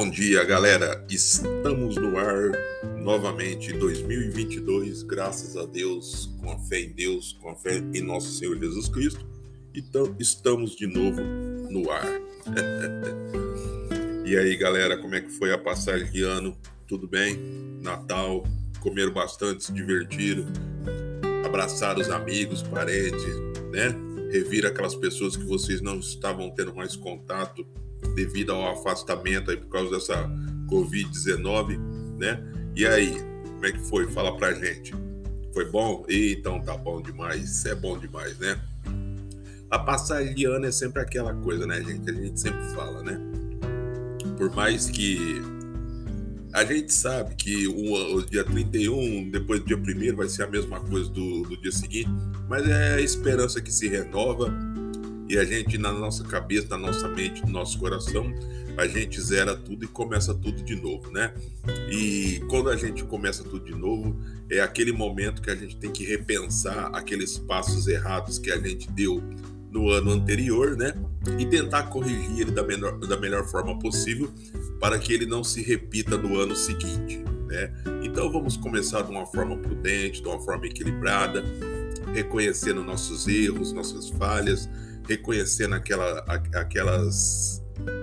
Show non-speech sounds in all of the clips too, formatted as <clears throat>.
Bom dia, galera. Estamos no ar novamente 2022, graças a Deus, com a fé em Deus, com a fé em nosso Senhor Jesus Cristo. Então, estamos de novo no ar. <laughs> e aí, galera, como é que foi a passagem de ano? Tudo bem? Natal, comeram bastante, se divertiram, abraçaram os amigos, parentes, né? Revir aquelas pessoas que vocês não estavam tendo mais contato devido ao afastamento aí por causa dessa Covid-19, né? E aí, como é que foi? Fala pra gente. Foi bom? E, então tá bom demais, é bom demais, né? A passagem de ano é sempre aquela coisa, né, gente? A gente sempre fala, né? Por mais que a gente sabe que o, o, dia 31, depois do dia 1 vai ser a mesma coisa do, do dia seguinte, mas é a esperança que se renova e a gente, na nossa cabeça, na nossa mente, no nosso coração, a gente zera tudo e começa tudo de novo, né? E quando a gente começa tudo de novo, é aquele momento que a gente tem que repensar aqueles passos errados que a gente deu no ano anterior, né? E tentar corrigir ele da melhor, da melhor forma possível para que ele não se repita no ano seguinte, né? Então vamos começar de uma forma prudente, de uma forma equilibrada, reconhecendo nossos erros, nossas falhas, reconhecendo aquela, aquelas,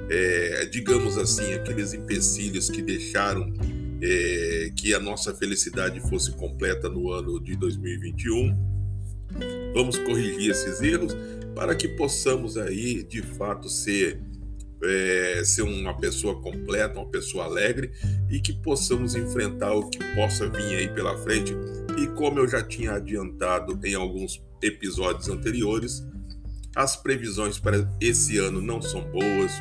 é, digamos assim, aqueles empecilhos que deixaram é, que a nossa felicidade fosse completa no ano de 2021. Vamos corrigir esses erros para que possamos aí, de fato, ser é, ser uma pessoa completa, uma pessoa alegre e que possamos enfrentar o que possa vir aí pela frente. E como eu já tinha adiantado em alguns episódios anteriores, as previsões para esse ano não são boas.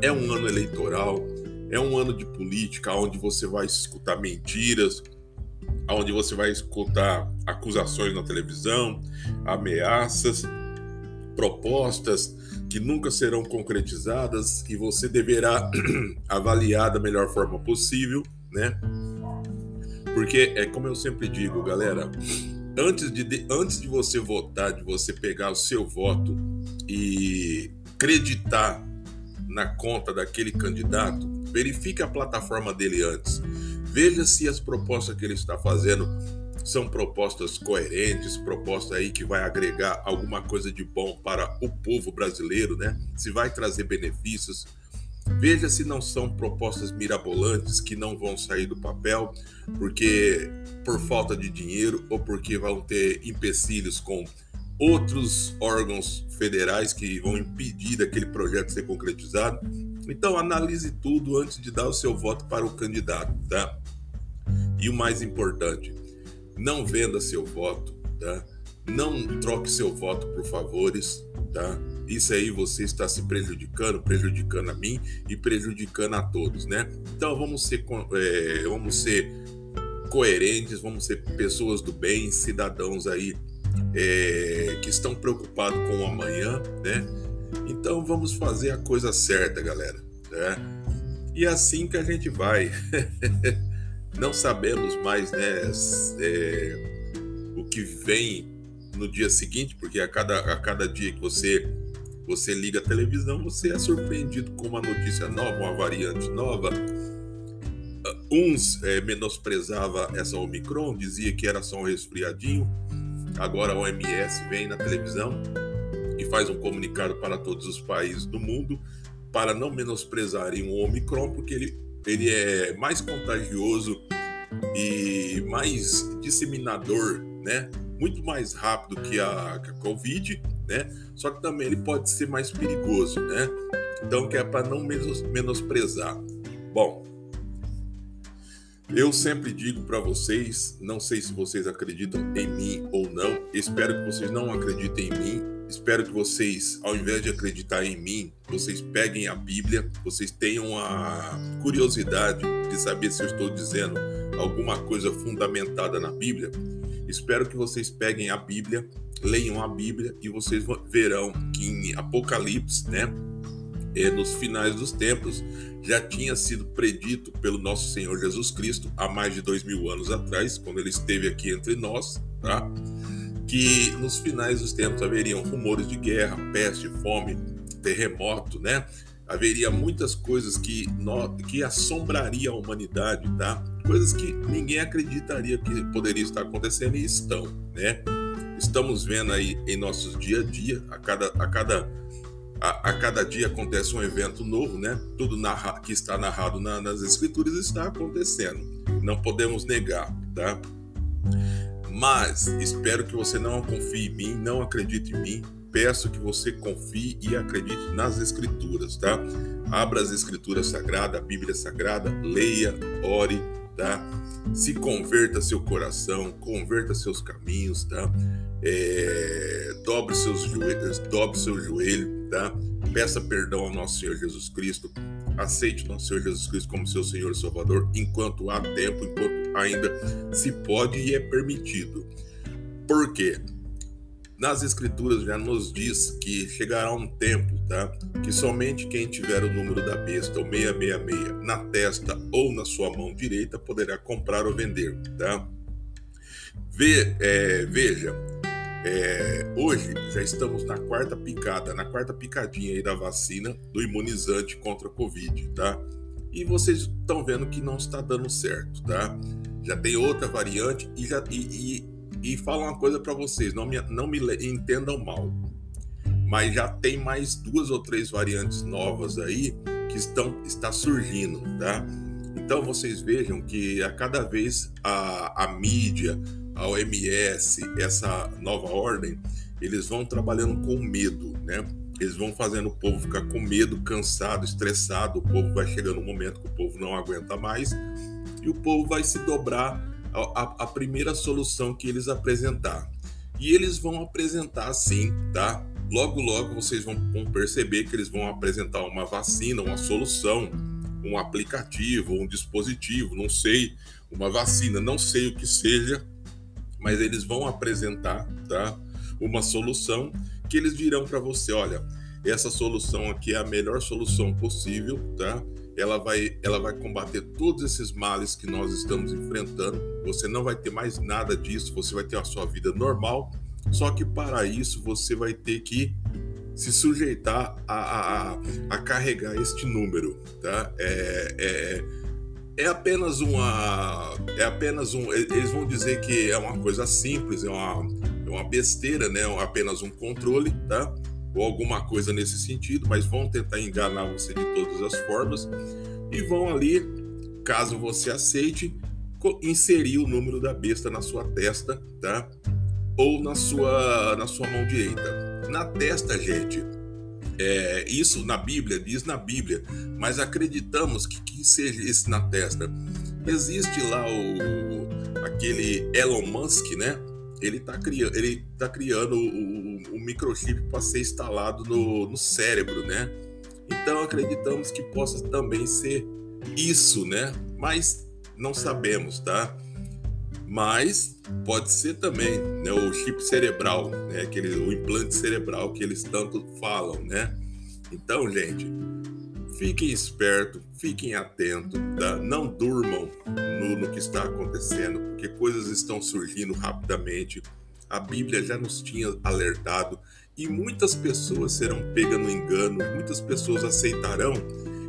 É um ano eleitoral, é um ano de política onde você vai escutar mentiras, onde você vai escutar acusações na televisão, ameaças, propostas que nunca serão concretizadas e você deverá <clears throat> avaliar da melhor forma possível, né? Porque é como eu sempre digo, galera, antes de, antes de você votar, de você pegar o seu voto e acreditar na conta daquele candidato, verifique a plataforma dele antes. Veja se as propostas que ele está fazendo são propostas coerentes, propostas aí que vai agregar alguma coisa de bom para o povo brasileiro, né? Se vai trazer benefícios, Veja se não são propostas mirabolantes que não vão sair do papel, porque por falta de dinheiro ou porque vão ter empecilhos com outros órgãos federais que vão impedir daquele projeto ser concretizado. Então analise tudo antes de dar o seu voto para o candidato, tá? E o mais importante, não venda seu voto, tá? Não troque seu voto por favores, tá? Isso aí você está se prejudicando, prejudicando a mim e prejudicando a todos, né? Então vamos ser, é, vamos ser coerentes, vamos ser pessoas do bem, cidadãos aí é, que estão preocupados com o amanhã, né? Então vamos fazer a coisa certa, galera. Né? E é assim que a gente vai. <laughs> Não sabemos mais, né? É, o que vem no dia seguinte, porque a cada, a cada dia que você você liga a televisão, você é surpreendido com uma notícia nova, uma variante nova. Uns é, menosprezava essa Omicron, dizia que era só um resfriadinho. Agora a OMS vem na televisão e faz um comunicado para todos os países do mundo para não menosprezarem o Omicron, porque ele, ele é mais contagioso e mais disseminador, né? Muito mais rápido que a, que a Covid né? Só que também ele pode ser mais perigoso, né? Então que é para não menosprezar. Bom, eu sempre digo para vocês, não sei se vocês acreditam em mim ou não, espero que vocês não acreditem em mim, espero que vocês, ao invés de acreditar em mim, vocês peguem a Bíblia, vocês tenham a curiosidade de saber se eu estou dizendo alguma coisa fundamentada na Bíblia. Espero que vocês peguem a Bíblia leiam a Bíblia e vocês verão que em Apocalipse, né, é, nos finais dos tempos, já tinha sido predito pelo nosso Senhor Jesus Cristo há mais de dois mil anos atrás, quando ele esteve aqui entre nós, tá? que nos finais dos tempos haveriam rumores de guerra, peste, fome, terremoto, né? Haveria muitas coisas que, que assombraria a humanidade, tá? Coisas que ninguém acreditaria que poderia estar acontecendo e estão, né? Estamos vendo aí em nossos dia a dia, a cada, a cada, a, a cada dia acontece um evento novo, né? Tudo narra, que está narrado na, nas escrituras está acontecendo. Não podemos negar, tá? Mas espero que você não confie em mim, não acredite em mim. Peço que você confie e acredite nas escrituras, tá? Abra as escrituras sagradas, a Bíblia sagrada, leia, ore, tá? Se converta seu coração, converta seus caminhos, tá? É, dobre seus joelhos, dobre seu joelho, tá? Peça perdão ao nosso Senhor Jesus Cristo. Aceite o nosso Senhor Jesus Cristo como seu Senhor e Salvador enquanto há tempo, enquanto ainda se pode e é permitido. Por quê? Nas escrituras já nos diz que chegará um tempo, tá? Que somente quem tiver o número da besta, o 666, na testa ou na sua mão direita, poderá comprar ou vender, tá? Ve, é, veja, é, hoje já estamos na quarta picada, na quarta picadinha aí da vacina do imunizante contra a Covid, tá? E vocês estão vendo que não está dando certo, tá? Já tem outra variante e já e, e, e falo uma coisa para vocês, não me, não me entendam mal, mas já tem mais duas ou três variantes novas aí que estão está surgindo, tá? Então vocês vejam que a cada vez a, a mídia, a OMS, essa nova ordem, eles vão trabalhando com medo, né? Eles vão fazendo o povo ficar com medo, cansado, estressado. O povo vai chegando um momento que o povo não aguenta mais e o povo vai se dobrar a, a primeira solução que eles apresentar. E eles vão apresentar sim, tá? Logo, logo vocês vão, vão perceber que eles vão apresentar uma vacina, uma solução, um aplicativo, um dispositivo, não sei, uma vacina, não sei o que seja, mas eles vão apresentar, tá? Uma solução que eles dirão para você, olha, essa solução aqui é a melhor solução possível, tá? Ela vai, ela vai combater todos esses males que nós estamos enfrentando. Você não vai ter mais nada disso, você vai ter a sua vida normal. Só que para isso você vai ter que se sujeitar a, a, a carregar este número, tá? É, é, é apenas uma é apenas um eles vão dizer que é uma coisa simples é uma, é uma besteira né é apenas um controle tá ou alguma coisa nesse sentido mas vão tentar enganar você de todas as formas e vão ali caso você aceite inserir o número da besta na sua testa tá ou na sua na sua mão direita na testa gente é, isso na Bíblia, diz na Bíblia, mas acreditamos que, que seja esse na testa. Existe lá o, aquele Elon Musk, né? Ele está criando, ele tá criando o, microchip para ser instalado no, no cérebro, né? Então acreditamos que possa também ser isso, né? Mas não sabemos, tá? Mas pode ser também né, o chip cerebral, né, aquele, o implante cerebral que eles tanto falam, né? Então, gente, fiquem espertos, fiquem atentos, tá? não durmam no, no que está acontecendo, porque coisas estão surgindo rapidamente. A Bíblia já nos tinha alertado e muitas pessoas serão pegas no engano, muitas pessoas aceitarão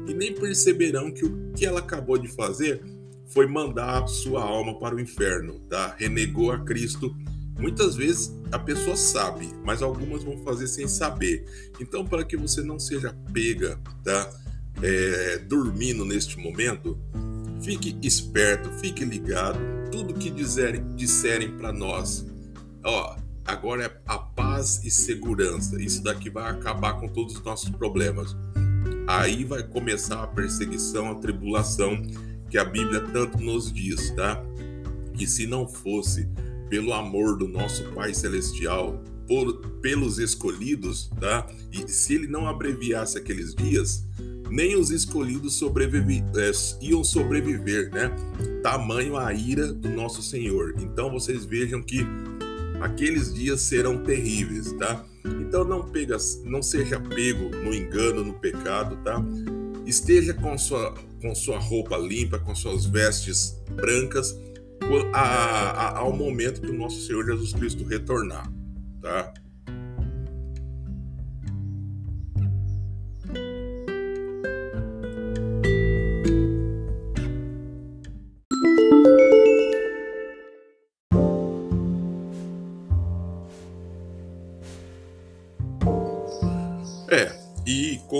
e nem perceberão que o que ela acabou de fazer foi mandar a sua alma para o inferno, tá? Renegou a Cristo. Muitas vezes a pessoa sabe, mas algumas vão fazer sem saber. Então, para que você não seja pega, tá? É, dormindo neste momento, fique esperto, fique ligado. Tudo que disserem para nós, ó, agora é a paz e segurança. Isso daqui vai acabar com todos os nossos problemas. Aí vai começar a perseguição, a tribulação que a Bíblia tanto nos diz, tá? Que se não fosse pelo amor do nosso Pai Celestial, por, pelos escolhidos, tá? E se ele não abreviasse aqueles dias, nem os escolhidos sobrevivi, é, iam sobreviver, né? Tamanho a ira do nosso Senhor. Então vocês vejam que aqueles dias serão terríveis, tá? Então não pega, não seja pego no engano, no pecado, tá? Esteja com sua, com sua roupa limpa, com suas vestes brancas, a, a, ao momento que o nosso Senhor Jesus Cristo retornar, tá?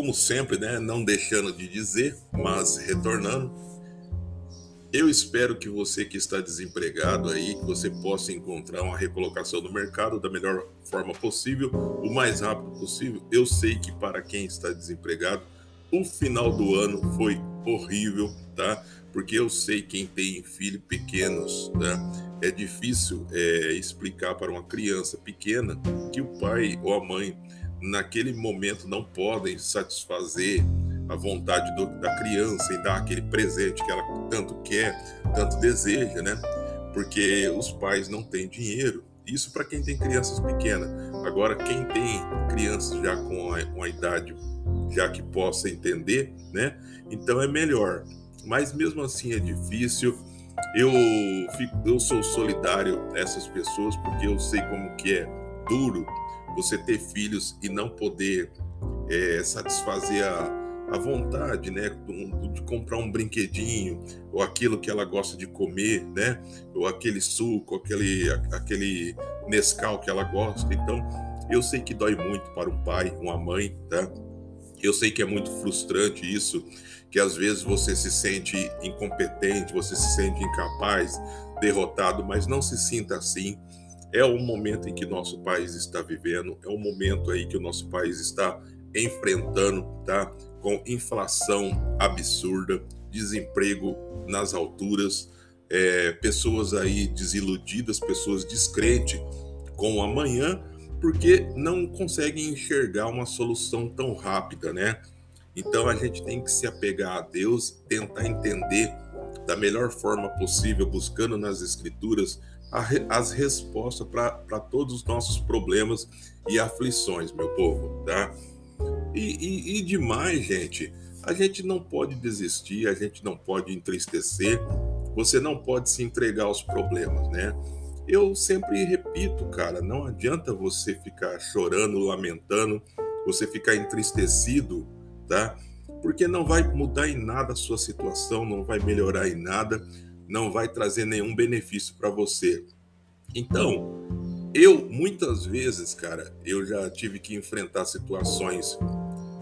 Como sempre, né, não deixando de dizer, mas retornando, eu espero que você que está desempregado aí, que você possa encontrar uma recolocação no mercado da melhor forma possível, o mais rápido possível. Eu sei que para quem está desempregado, o final do ano foi horrível, tá? Porque eu sei quem tem filhos pequenos, tá? É difícil é, explicar para uma criança pequena que o pai ou a mãe naquele momento não podem satisfazer a vontade do, da criança e dar aquele presente que ela tanto quer, tanto deseja, né? Porque os pais não têm dinheiro. Isso para quem tem crianças pequenas. Agora, quem tem crianças já com a, com a idade já que possa entender, né? Então é melhor. Mas mesmo assim é difícil. Eu, fico, eu sou solidário a essas pessoas porque eu sei como que é duro você ter filhos e não poder é, satisfazer a, a vontade, né, de comprar um brinquedinho ou aquilo que ela gosta de comer, né, ou aquele suco, aquele aquele Nescau que ela gosta. Então, eu sei que dói muito para um pai, uma mãe, tá? Eu sei que é muito frustrante isso, que às vezes você se sente incompetente, você se sente incapaz, derrotado, mas não se sinta assim. É o momento em que nosso país está vivendo, é o momento aí que o nosso país está enfrentando, tá? Com inflação absurda, desemprego nas alturas, é, pessoas aí desiludidas, pessoas descrentes com o amanhã, porque não conseguem enxergar uma solução tão rápida, né? Então a gente tem que se apegar a Deus, tentar entender da melhor forma possível, buscando nas Escrituras as respostas para todos os nossos problemas e aflições, meu povo, tá? E, e, e demais, gente, a gente não pode desistir, a gente não pode entristecer, você não pode se entregar aos problemas, né? Eu sempre repito, cara, não adianta você ficar chorando, lamentando, você ficar entristecido, tá? Porque não vai mudar em nada a sua situação, não vai melhorar em nada não vai trazer nenhum benefício para você. Então, eu muitas vezes, cara, eu já tive que enfrentar situações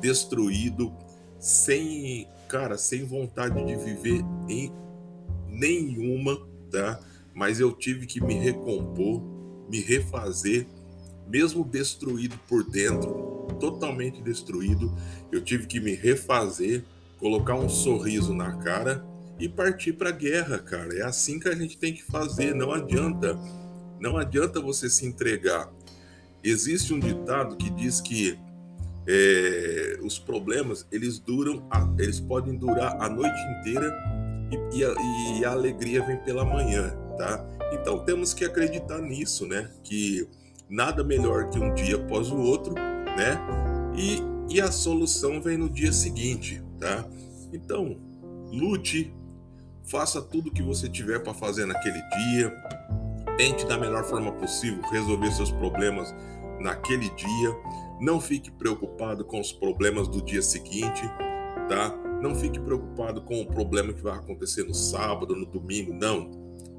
destruído, sem, cara, sem vontade de viver em nenhuma, tá? Mas eu tive que me recompor, me refazer, mesmo destruído por dentro, totalmente destruído, eu tive que me refazer, colocar um sorriso na cara e partir para a guerra, cara. É assim que a gente tem que fazer. Não adianta, não adianta você se entregar. Existe um ditado que diz que é, os problemas eles duram, eles podem durar a noite inteira e, e, a, e a alegria vem pela manhã, tá? Então temos que acreditar nisso, né? Que nada melhor que um dia após o outro, né? E, e a solução vem no dia seguinte, tá? Então, lute, Faça tudo o que você tiver para fazer naquele dia. Tente da melhor forma possível resolver seus problemas naquele dia. Não fique preocupado com os problemas do dia seguinte, tá? Não fique preocupado com o problema que vai acontecer no sábado, no domingo, não.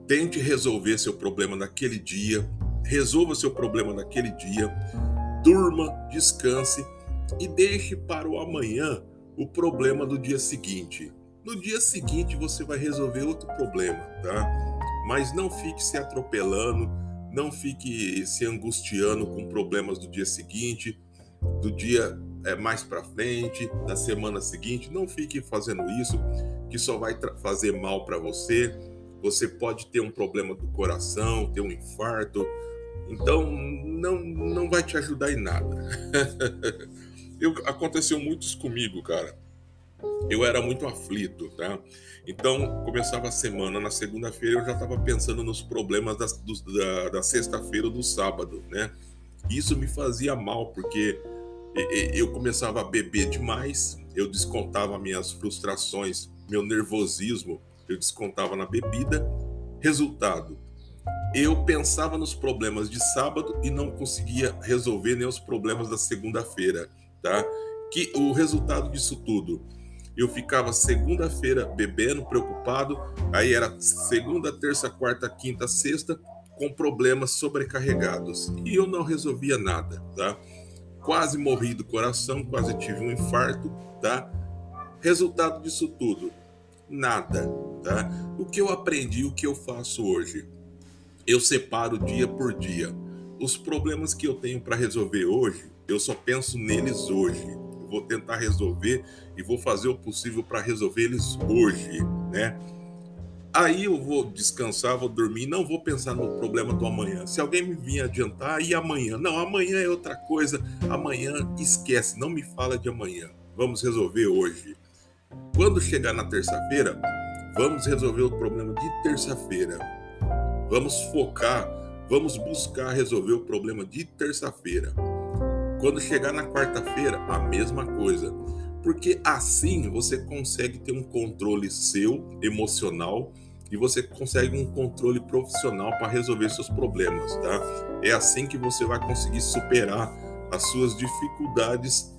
Tente resolver seu problema naquele dia. Resolva seu problema naquele dia. Durma, descanse e deixe para o amanhã o problema do dia seguinte. No dia seguinte você vai resolver outro problema, tá? Mas não fique se atropelando, não fique se angustiando com problemas do dia seguinte, do dia é, mais para frente, da semana seguinte. Não fique fazendo isso, que só vai fazer mal para você. Você pode ter um problema do coração, ter um infarto. Então, não, não vai te ajudar em nada. <laughs> Eu, aconteceu muito comigo, cara eu era muito aflito, tá? Então, começava a semana, na segunda-feira eu já estava pensando nos problemas da, da, da sexta-feira ou do sábado, né? Isso me fazia mal, porque eu começava a beber demais, eu descontava minhas frustrações, meu nervosismo, eu descontava na bebida. Resultado, eu pensava nos problemas de sábado e não conseguia resolver nem os problemas da segunda-feira, tá? Que o resultado disso tudo eu ficava segunda-feira bebendo, preocupado, aí era segunda, terça, quarta, quinta, sexta, com problemas sobrecarregados. E eu não resolvia nada, tá? quase morri do coração, quase tive um infarto, tá? Resultado disso tudo, nada, tá? O que eu aprendi, o que eu faço hoje? Eu separo dia por dia. Os problemas que eu tenho para resolver hoje, eu só penso neles hoje. Vou tentar resolver e vou fazer o possível para resolver eles hoje, né? Aí eu vou descansar, vou dormir, não vou pensar no problema do amanhã. Se alguém me vir adiantar, e amanhã? Não, amanhã é outra coisa. Amanhã esquece, não me fala de amanhã. Vamos resolver hoje. Quando chegar na terça-feira, vamos resolver o problema de terça-feira. Vamos focar, vamos buscar resolver o problema de terça-feira. Quando chegar na quarta-feira, a mesma coisa. Porque assim você consegue ter um controle seu emocional e você consegue um controle profissional para resolver seus problemas, tá? É assim que você vai conseguir superar as suas dificuldades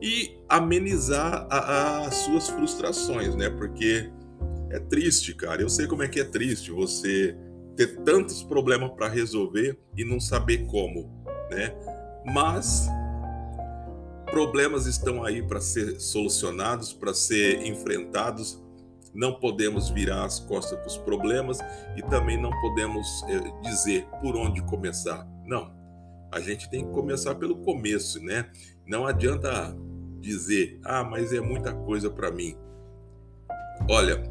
e amenizar as suas frustrações, né? Porque é triste, cara. Eu sei como é que é triste você ter tantos problemas para resolver e não saber como, né? Mas problemas estão aí para ser solucionados, para ser enfrentados. Não podemos virar as costas para os problemas e também não podemos é, dizer por onde começar. Não. A gente tem que começar pelo começo, né? Não adianta dizer, ah, mas é muita coisa para mim. Olha,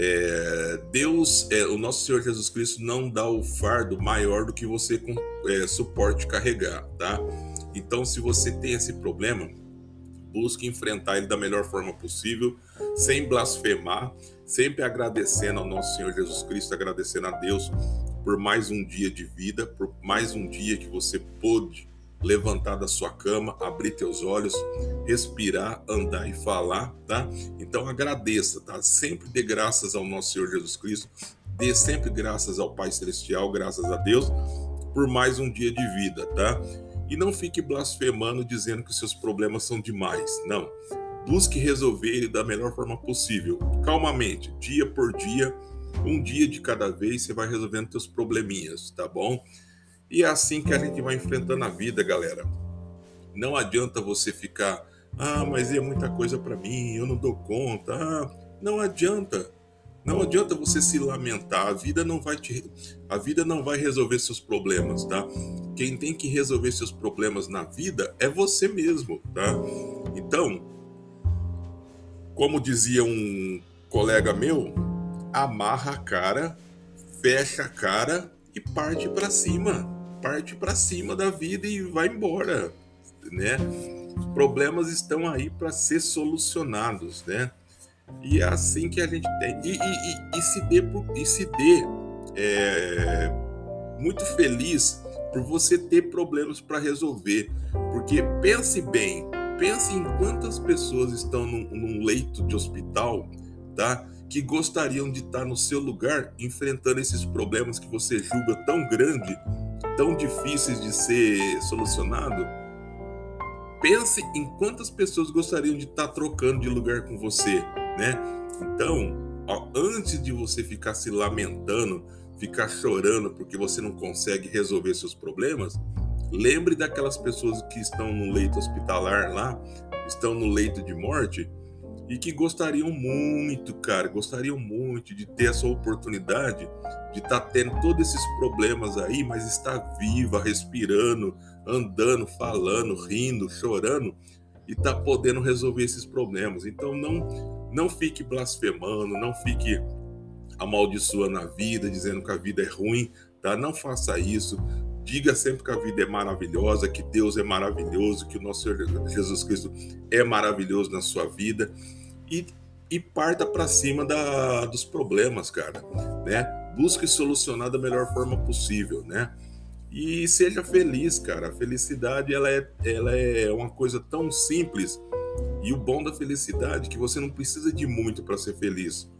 é, Deus, é, o nosso Senhor Jesus Cristo não dá o fardo maior do que você é, suporte carregar, tá? Então, se você tem esse problema, busque enfrentar ele da melhor forma possível, sem blasfemar, sempre agradecendo ao nosso Senhor Jesus Cristo, agradecendo a Deus por mais um dia de vida, por mais um dia que você pôde levantar da sua cama, abrir teus olhos, respirar, andar e falar, tá? Então agradeça, tá? Sempre dê graças ao nosso Senhor Jesus Cristo, dê sempre graças ao Pai Celestial, graças a Deus, por mais um dia de vida, tá? E não fique blasfemando dizendo que seus problemas são demais. Não. Busque resolver ele da melhor forma possível, calmamente, dia por dia, um dia de cada vez, você vai resolvendo seus probleminhas, tá bom? E é assim que a gente vai enfrentando a vida, galera. Não adianta você ficar, ah, mas é muita coisa para mim, eu não dou conta. Ah, não adianta. Não adianta você se lamentar. A vida não vai te a vida não vai resolver seus problemas, tá? Quem tem que resolver seus problemas na vida é você mesmo, tá? Então, como dizia um colega meu, amarra a cara, fecha a cara e parte para cima parte para cima da vida e vai embora, né? Problemas estão aí para ser solucionados, né? E é assim que a gente tem. E, e, e, e se dê, e se dê é, muito feliz por você ter problemas para resolver. Porque pense bem, pense em quantas pessoas estão num, num leito de hospital, tá? que gostariam de estar no seu lugar enfrentando esses problemas que você julga tão grande tão difíceis de ser solucionado, pense em quantas pessoas gostariam de estar tá trocando de lugar com você, né? Então, ó, antes de você ficar se lamentando, ficar chorando porque você não consegue resolver seus problemas, lembre daquelas pessoas que estão no leito hospitalar lá, estão no leito de morte e que gostariam muito, cara, gostariam muito de ter essa oportunidade de estar tá tendo todos esses problemas aí, mas estar viva, respirando, andando, falando, rindo, chorando e tá podendo resolver esses problemas. Então não não fique blasfemando, não fique amaldiçoando a vida, dizendo que a vida é ruim, tá? Não faça isso. Diga sempre que a vida é maravilhosa, que Deus é maravilhoso, que o nosso Senhor Jesus Cristo é maravilhoso na sua vida e, e parta para cima da, dos problemas, cara, né? Busque solucionar da melhor forma possível, né? E seja feliz, cara. A felicidade ela é, ela é uma coisa tão simples. E o bom da felicidade é que você não precisa de muito para ser feliz.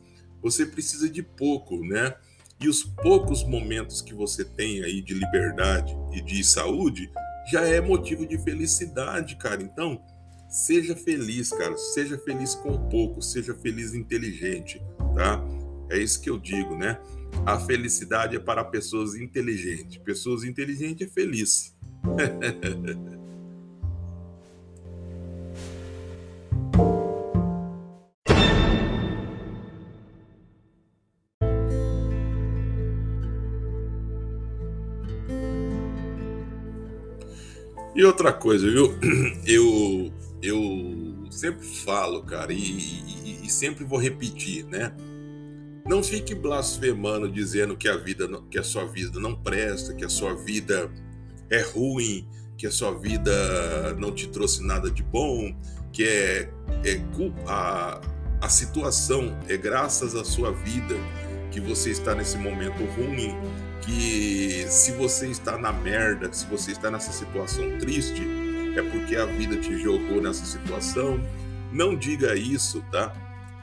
Você precisa de pouco, né? E os poucos momentos que você tem aí de liberdade e de saúde já é motivo de felicidade, cara. Então, Seja feliz, cara. Seja feliz com pouco, seja feliz inteligente, tá? É isso que eu digo, né? A felicidade é para pessoas inteligentes. Pessoas inteligentes é feliz. <laughs> E outra coisa, viu? Eu eu sempre falo, cara, e, e, e sempre vou repetir, né? Não fique blasfemando dizendo que a vida, que a sua vida não presta, que a sua vida é ruim, que a sua vida não te trouxe nada de bom, que é, é a, a situação é graças à sua vida que você está nesse momento ruim, que se você está na merda, se você está nessa situação triste, é porque a vida te jogou nessa situação. Não diga isso, tá?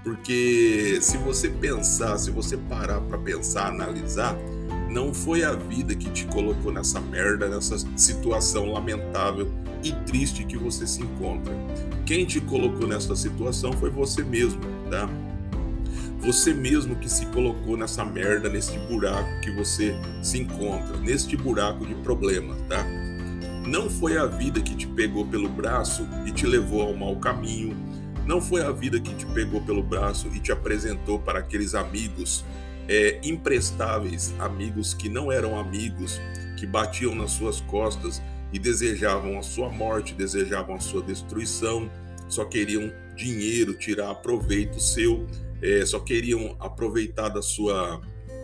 Porque se você pensar, se você parar para pensar, analisar, não foi a vida que te colocou nessa merda, nessa situação lamentável e triste que você se encontra. Quem te colocou nessa situação foi você mesmo, tá? Você mesmo que se colocou nessa merda, neste buraco que você se encontra, neste buraco de problemas, tá? Não foi a vida que te pegou pelo braço e te levou ao mau caminho, não foi a vida que te pegou pelo braço e te apresentou para aqueles amigos é, imprestáveis, amigos que não eram amigos, que batiam nas suas costas e desejavam a sua morte, desejavam a sua destruição, só queriam dinheiro, tirar proveito seu, é, só queriam aproveitar da sua,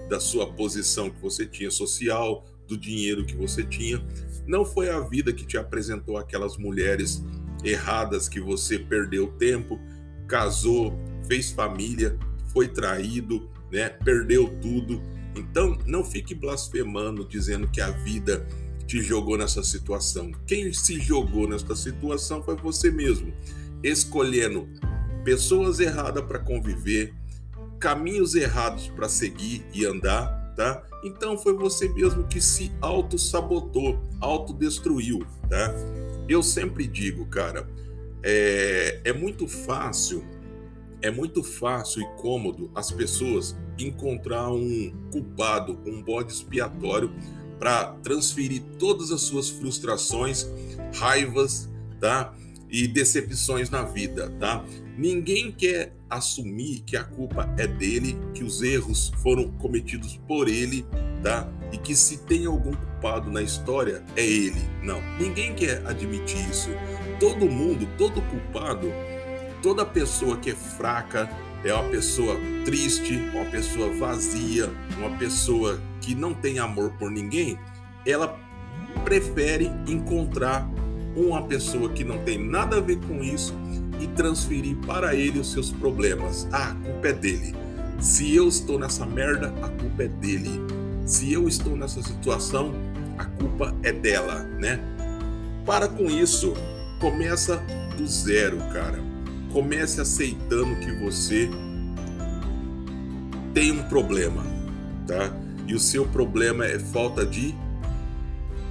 da sua posição que você tinha social, do dinheiro que você tinha. Não foi a vida que te apresentou aquelas mulheres erradas que você perdeu tempo, casou, fez família, foi traído, né? Perdeu tudo. Então, não fique blasfemando dizendo que a vida te jogou nessa situação. Quem se jogou nessa situação foi você mesmo, escolhendo pessoas erradas para conviver, caminhos errados para seguir e andar, tá? Então foi você mesmo que se auto-sabotou, autodestruiu, tá? Eu sempre digo, cara, é, é muito fácil, é muito fácil e cômodo as pessoas encontrar um culpado, um bode expiatório para transferir todas as suas frustrações, raivas, tá? E decepções na vida, tá? Ninguém quer assumir que a culpa é dele, que os erros foram cometidos por ele, tá? E que se tem algum culpado na história é ele. Não, ninguém quer admitir isso. Todo mundo, todo culpado, toda pessoa que é fraca, é uma pessoa triste, uma pessoa vazia, uma pessoa que não tem amor por ninguém, ela prefere encontrar uma pessoa que não tem nada a ver com isso e transferir para ele os seus problemas. Ah, a culpa é dele. Se eu estou nessa merda, a culpa é dele. Se eu estou nessa situação, a culpa é dela, né? Para com isso. Começa do zero, cara. Comece aceitando que você tem um problema, tá? E o seu problema é falta de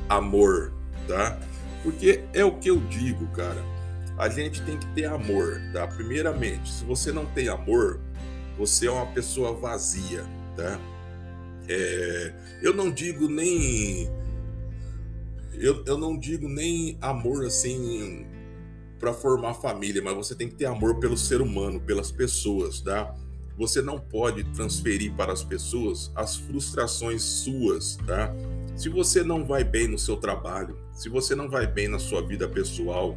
amor, tá? Porque é o que eu digo, cara. A gente tem que ter amor, tá? Primeiramente, se você não tem amor, você é uma pessoa vazia, tá? É, eu não digo nem eu, eu não digo nem amor assim para formar família, mas você tem que ter amor pelo ser humano, pelas pessoas, tá? Você não pode transferir para as pessoas as frustrações suas, tá? Se você não vai bem no seu trabalho, se você não vai bem na sua vida pessoal,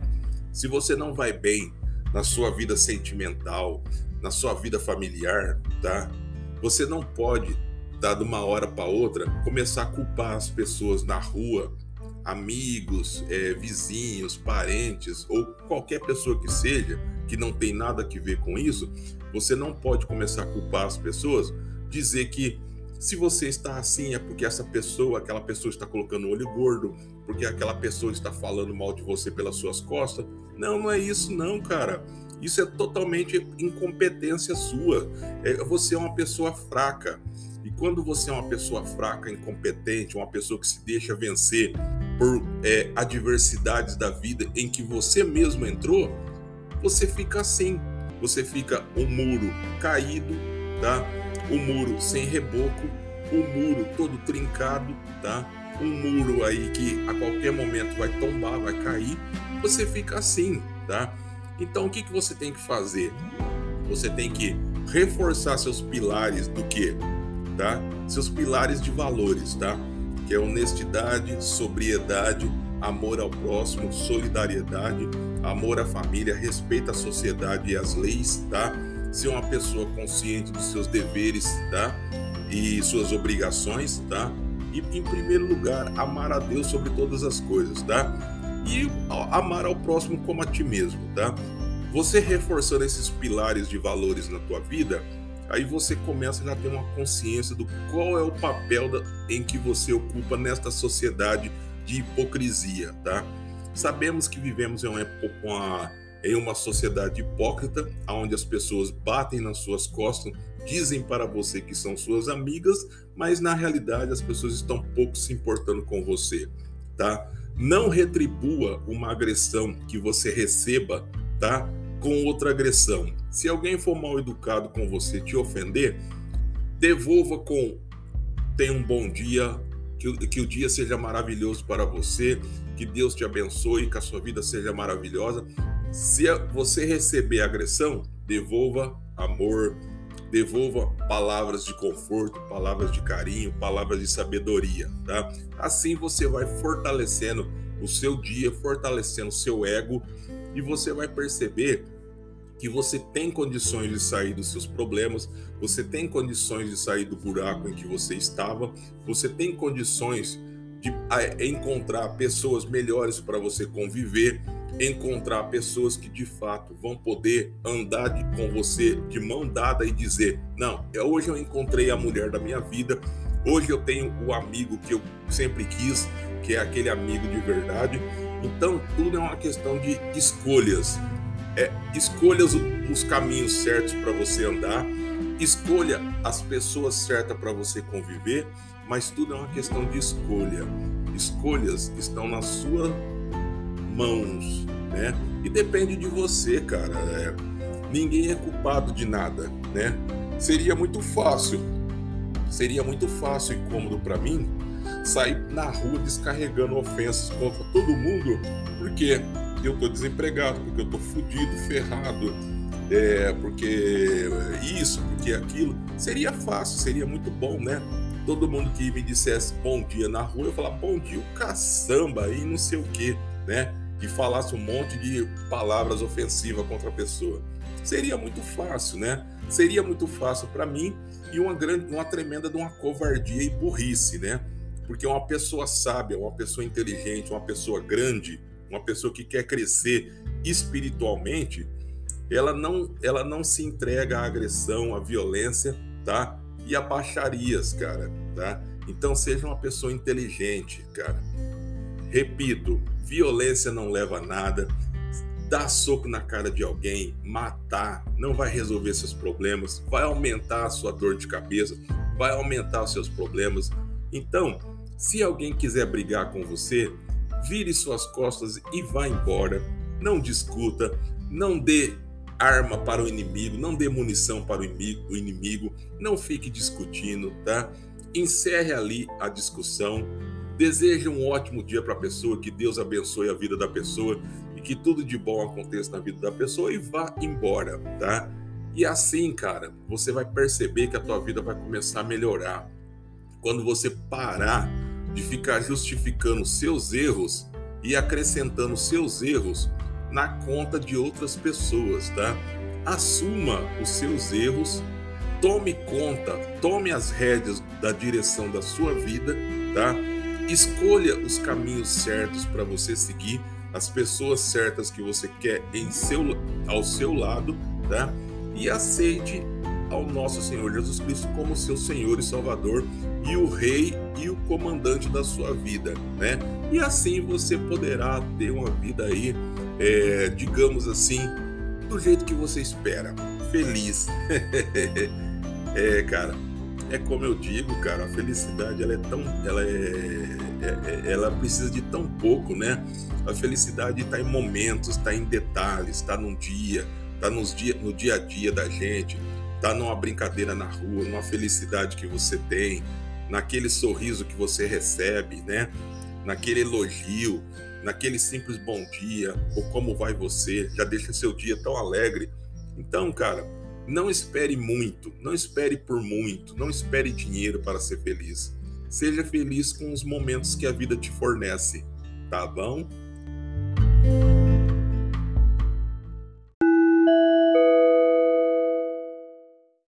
se você não vai bem na sua vida sentimental, na sua vida familiar, tá? Você não pode, dar de uma hora para outra, começar a culpar as pessoas na rua, amigos, é, vizinhos, parentes ou qualquer pessoa que seja que não tem nada a ver com isso. Você não pode começar a culpar as pessoas, dizer que se você está assim é porque essa pessoa, aquela pessoa está colocando o olho gordo, porque aquela pessoa está falando mal de você pelas suas costas. Não, não é isso não, cara. Isso é totalmente incompetência sua. É, você é uma pessoa fraca. E quando você é uma pessoa fraca, incompetente, uma pessoa que se deixa vencer por é, adversidades da vida em que você mesmo entrou, você fica assim. Você fica um muro caído, tá? o muro sem reboco, o muro todo trincado, tá? Um muro aí que a qualquer momento vai tombar, vai cair, você fica assim, tá? Então o que, que você tem que fazer? Você tem que reforçar seus pilares do que? Tá? Seus pilares de valores, tá? que é honestidade, sobriedade, amor ao próximo, solidariedade, amor à família, respeito à sociedade e às leis, tá? Ser uma pessoa consciente dos seus deveres, tá? E suas obrigações, tá? E em primeiro lugar, amar a Deus sobre todas as coisas, tá? E amar ao próximo como a ti mesmo, tá? Você reforçando esses pilares de valores na tua vida, aí você começa a ter uma consciência do qual é o papel da, em que você ocupa nesta sociedade de hipocrisia, tá? Sabemos que vivemos em uma, uma, em uma sociedade hipócrita, onde as pessoas batem nas suas costas, dizem para você que são suas amigas, mas na realidade as pessoas estão pouco se importando com você, tá? Não retribua uma agressão que você receba, tá? Com outra agressão. Se alguém for mal educado com você, te ofender, devolva com tenha um bom dia, que, que o dia seja maravilhoso para você, que Deus te abençoe, que a sua vida seja maravilhosa. Se você receber agressão, devolva amor, devolva palavras de conforto, palavras de carinho, palavras de sabedoria, tá? Assim você vai fortalecendo o seu dia, fortalecendo o seu ego e você vai perceber que você tem condições de sair dos seus problemas, você tem condições de sair do buraco em que você estava, você tem condições de encontrar pessoas melhores para você conviver, encontrar pessoas que de fato vão poder andar de, com você de mão dada e dizer: Não, é, hoje eu encontrei a mulher da minha vida, hoje eu tenho o amigo que eu sempre quis, que é aquele amigo de verdade. Então, tudo é uma questão de escolhas. É, escolha os, os caminhos certos para você andar, escolha as pessoas certas para você conviver, mas tudo é uma questão de escolha. Escolhas estão nas suas mãos, né? E depende de você, cara. É, ninguém é culpado de nada, né? Seria muito fácil, seria muito fácil e cômodo para mim sair na rua descarregando ofensas contra todo mundo, porque eu tô desempregado, porque eu tô fudido, ferrado, é, porque isso, porque aquilo. Seria fácil, seria muito bom, né? Todo mundo que me dissesse bom dia na rua, eu falar bom dia, o caçamba e não sei o que, né? E falasse um monte de palavras ofensivas contra a pessoa. Seria muito fácil, né? Seria muito fácil para mim e uma grande, uma tremenda de uma covardia e burrice, né? Porque uma pessoa sábia, uma pessoa inteligente, uma pessoa grande, uma pessoa que quer crescer espiritualmente, ela não, ela não se entrega à agressão, à violência, tá? E a baixarias, cara, tá? Então seja uma pessoa inteligente, cara. Repito, violência não leva a nada. Dar soco na cara de alguém, matar, não vai resolver seus problemas, vai aumentar a sua dor de cabeça, vai aumentar os seus problemas. Então, se alguém quiser brigar com você, vire suas costas e vá embora. Não discuta, não dê arma para o inimigo, não dê munição para o inimigo, o inimigo, não fique discutindo, tá? Encerre ali a discussão. Deseje um ótimo dia para a pessoa, que Deus abençoe a vida da pessoa e que tudo de bom aconteça na vida da pessoa e vá embora, tá? E assim, cara, você vai perceber que a tua vida vai começar a melhorar. Quando você parar de ficar justificando seus erros e acrescentando seus erros na conta de outras pessoas, tá? Assuma os seus erros, tome conta, tome as rédeas da direção da sua vida, tá? Escolha os caminhos certos para você seguir, as pessoas certas que você quer em seu, ao seu lado, tá? E aceite ao nosso Senhor Jesus Cristo como seu Senhor e Salvador e o Rei e o comandante da sua vida, né? E assim você poderá ter uma vida aí, é, digamos assim, do jeito que você espera, feliz. <laughs> é, cara, é como eu digo, cara, a felicidade ela é tão, ela é, é, é ela precisa de tão pouco, né? A felicidade está em momentos, está em detalhes, está num dia, está nos dia, no dia a dia da gente tá numa brincadeira na rua, numa felicidade que você tem, naquele sorriso que você recebe, né? Naquele elogio, naquele simples bom dia, ou como vai você, já deixa seu dia tão alegre. Então, cara, não espere muito, não espere por muito, não espere dinheiro para ser feliz. Seja feliz com os momentos que a vida te fornece, tá bom?